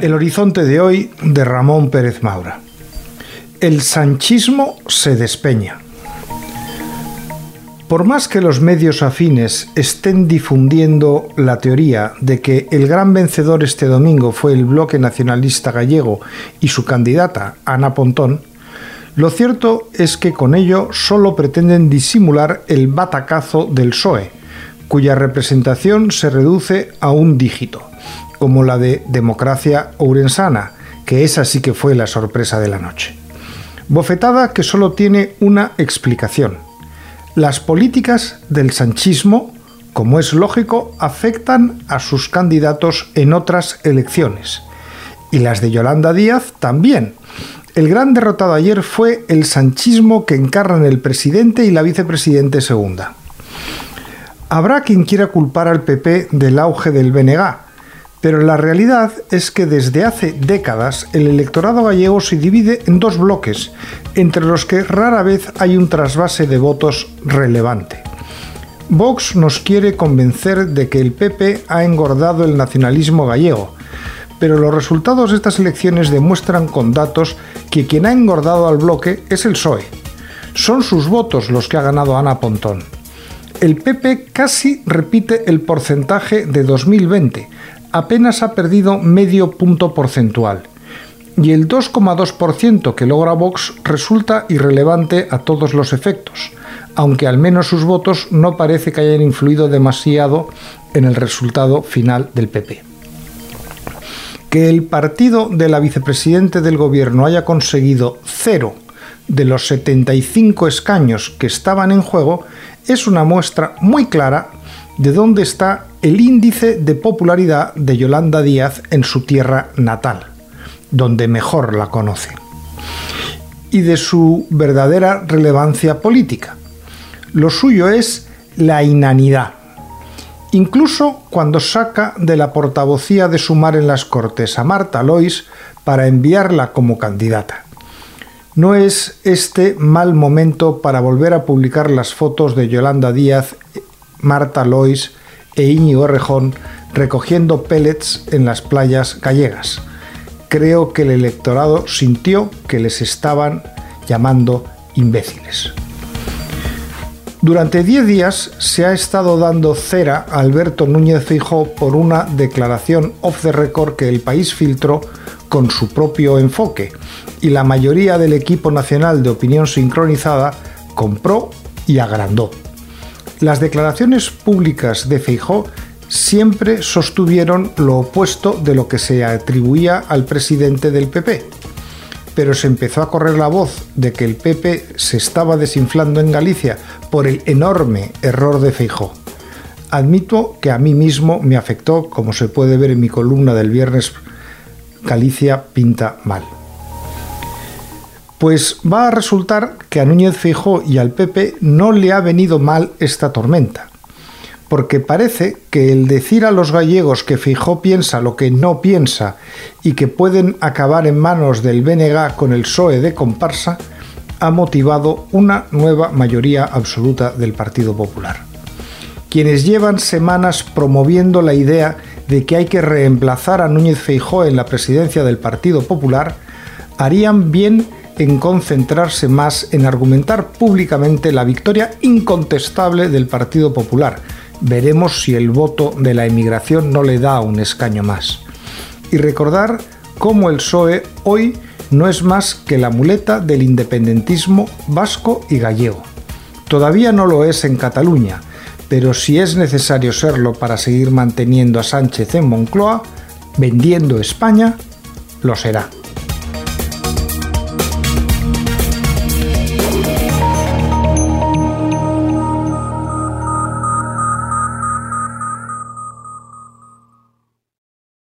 El horizonte de hoy de Ramón Pérez Maura. El sanchismo se despeña. Por más que los medios afines estén difundiendo la teoría de que el gran vencedor este domingo fue el bloque nacionalista gallego y su candidata, Ana Pontón, lo cierto es que con ello solo pretenden disimular el batacazo del PSOE, cuya representación se reduce a un dígito, como la de Democracia Ourensana, que esa sí que fue la sorpresa de la noche. Bofetada que solo tiene una explicación. Las políticas del sanchismo, como es lógico, afectan a sus candidatos en otras elecciones. Y las de Yolanda Díaz también. El gran derrotado ayer fue el sanchismo que encarnan el presidente y la vicepresidente segunda. Habrá quien quiera culpar al PP del auge del BNG, pero la realidad es que desde hace décadas el electorado gallego se divide en dos bloques, entre los que rara vez hay un trasvase de votos relevante. Vox nos quiere convencer de que el PP ha engordado el nacionalismo gallego, pero los resultados de estas elecciones demuestran con datos que quien ha engordado al bloque es el PSOE. Son sus votos los que ha ganado Ana Pontón. El PP casi repite el porcentaje de 2020, apenas ha perdido medio punto porcentual y el 2,2% que logra Vox resulta irrelevante a todos los efectos, aunque al menos sus votos no parece que hayan influido demasiado en el resultado final del PP. Que el partido de la vicepresidente del gobierno haya conseguido cero de los 75 escaños que estaban en juego es una muestra muy clara de dónde está el índice de popularidad de Yolanda Díaz en su tierra natal, donde mejor la conoce, y de su verdadera relevancia política. Lo suyo es la inanidad. Incluso cuando saca de la portavocía de Sumar en las Cortes a Marta Lois para enviarla como candidata. No es este mal momento para volver a publicar las fotos de Yolanda Díaz Marta Lois e Íñigo Rejón recogiendo pellets en las playas gallegas. Creo que el electorado sintió que les estaban llamando imbéciles. Durante 10 días se ha estado dando cera a Alberto Núñez Fijó por una declaración off the record que el país filtró con su propio enfoque y la mayoría del equipo nacional de opinión sincronizada compró y agrandó. Las declaraciones públicas de Feijó siempre sostuvieron lo opuesto de lo que se atribuía al presidente del PP. Pero se empezó a correr la voz de que el PP se estaba desinflando en Galicia por el enorme error de Feijó. Admito que a mí mismo me afectó, como se puede ver en mi columna del viernes, Galicia pinta mal. Pues va a resultar que a Núñez Fijó y al PP no le ha venido mal esta tormenta, porque parece que el decir a los gallegos que Fijó piensa lo que no piensa y que pueden acabar en manos del BNG con el PSOE de comparsa ha motivado una nueva mayoría absoluta del Partido Popular. Quienes llevan semanas promoviendo la idea de que hay que reemplazar a Núñez Feijó en la presidencia del Partido Popular harían bien en concentrarse más en argumentar públicamente la victoria incontestable del Partido Popular. Veremos si el voto de la emigración no le da un escaño más. Y recordar cómo el PSOE hoy no es más que la muleta del independentismo vasco y gallego. Todavía no lo es en Cataluña, pero si es necesario serlo para seguir manteniendo a Sánchez en Moncloa, vendiendo España, lo será.